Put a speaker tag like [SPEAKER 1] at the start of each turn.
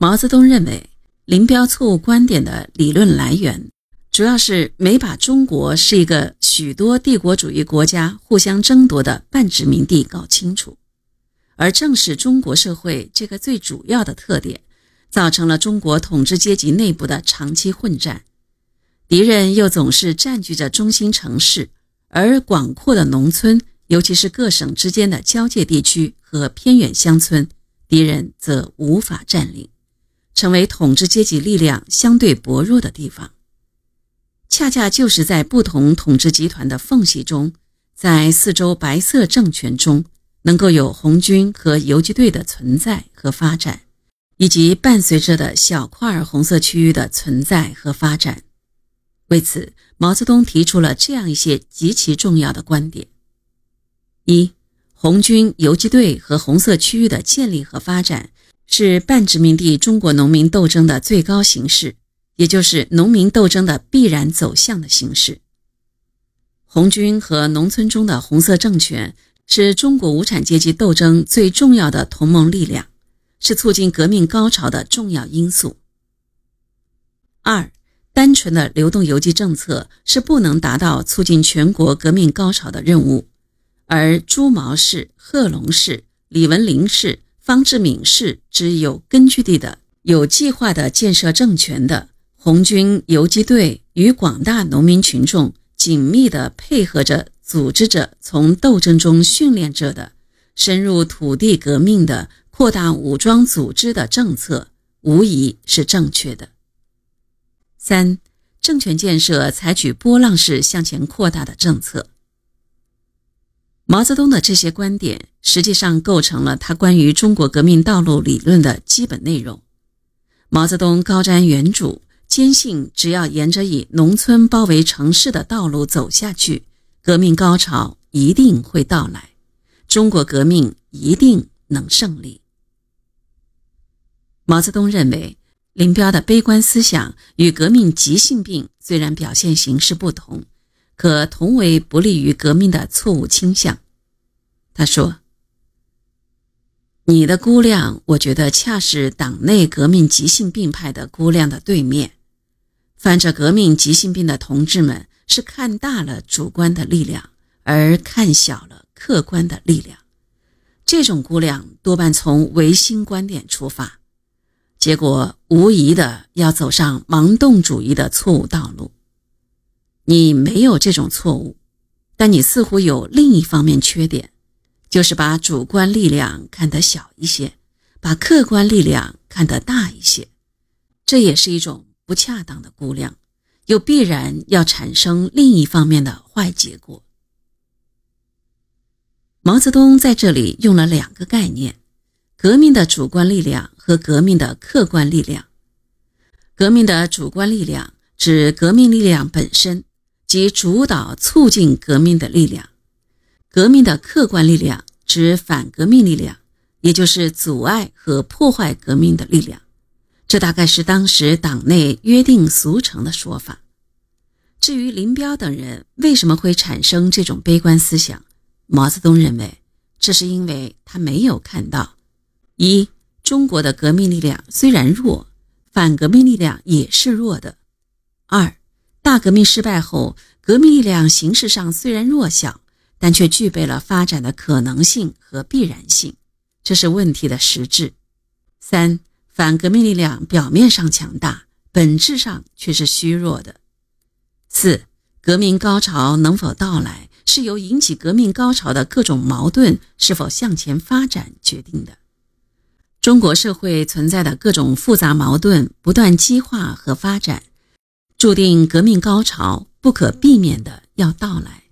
[SPEAKER 1] 毛泽东认为，林彪错误观点的理论来源，主要是没把中国是一个许多帝国主义国家互相争夺的半殖民地搞清楚，而正是中国社会这个最主要的特点，造成了中国统治阶级内部的长期混战，敌人又总是占据着中心城市，而广阔的农村，尤其是各省之间的交界地区和偏远乡村，敌人则无法占领。成为统治阶级力量相对薄弱的地方，恰恰就是在不同统治集团的缝隙中，在四周白色政权中，能够有红军和游击队的存在和发展，以及伴随着的小块红色区域的存在和发展。为此，毛泽东提出了这样一些极其重要的观点：一、红军、游击队和红色区域的建立和发展。是半殖民地中国农民斗争的最高形式，也就是农民斗争的必然走向的形式。红军和农村中的红色政权是中国无产阶级斗争最重要的同盟力量，是促进革命高潮的重要因素。二，单纯的流动游击政策是不能达到促进全国革命高潮的任务，而朱毛式、贺龙式、李文林式。方志敏式之有根据地的、有计划的建设政权的红军游击队，与广大农民群众紧密地配合着组织着，从斗争中训练着的、深入土地革命的、扩大武装组织的政策，无疑是正确的。三、政权建设采取波浪式向前扩大的政策。毛泽东的这些观点，实际上构成了他关于中国革命道路理论的基本内容。毛泽东高瞻远瞩，坚信只要沿着以农村包围城市的道路走下去，革命高潮一定会到来，中国革命一定能胜利。毛泽东认为，林彪的悲观思想与革命急性病虽然表现形式不同。可同为不利于革命的错误倾向，他说：“你的估量，我觉得恰是党内革命急性病派的估量的对面。犯着革命急性病的同志们是看大了主观的力量，而看小了客观的力量。这种估量多半从唯心观点出发，结果无疑的要走上盲动主义的错误道路。”你没有这种错误，但你似乎有另一方面缺点，就是把主观力量看得小一些，把客观力量看得大一些，这也是一种不恰当的估量，又必然要产生另一方面的坏结果。毛泽东在这里用了两个概念：革命的主观力量和革命的客观力量。革命的主观力量指革命力量本身。即主导促进革命的力量，革命的客观力量指反革命力量，也就是阻碍和破坏革命的力量。这大概是当时党内约定俗成的说法。至于林彪等人为什么会产生这种悲观思想，毛泽东认为，这是因为他没有看到：一、中国的革命力量虽然弱，反革命力量也是弱的；二、大革命失败后，革命力量形式上虽然弱小，但却具备了发展的可能性和必然性，这是问题的实质。三、反革命力量表面上强大，本质上却是虚弱的。四、革命高潮能否到来，是由引起革命高潮的各种矛盾是否向前发展决定的。中国社会存在的各种复杂矛盾不断激化和发展。注定革命高潮不可避免的要到来。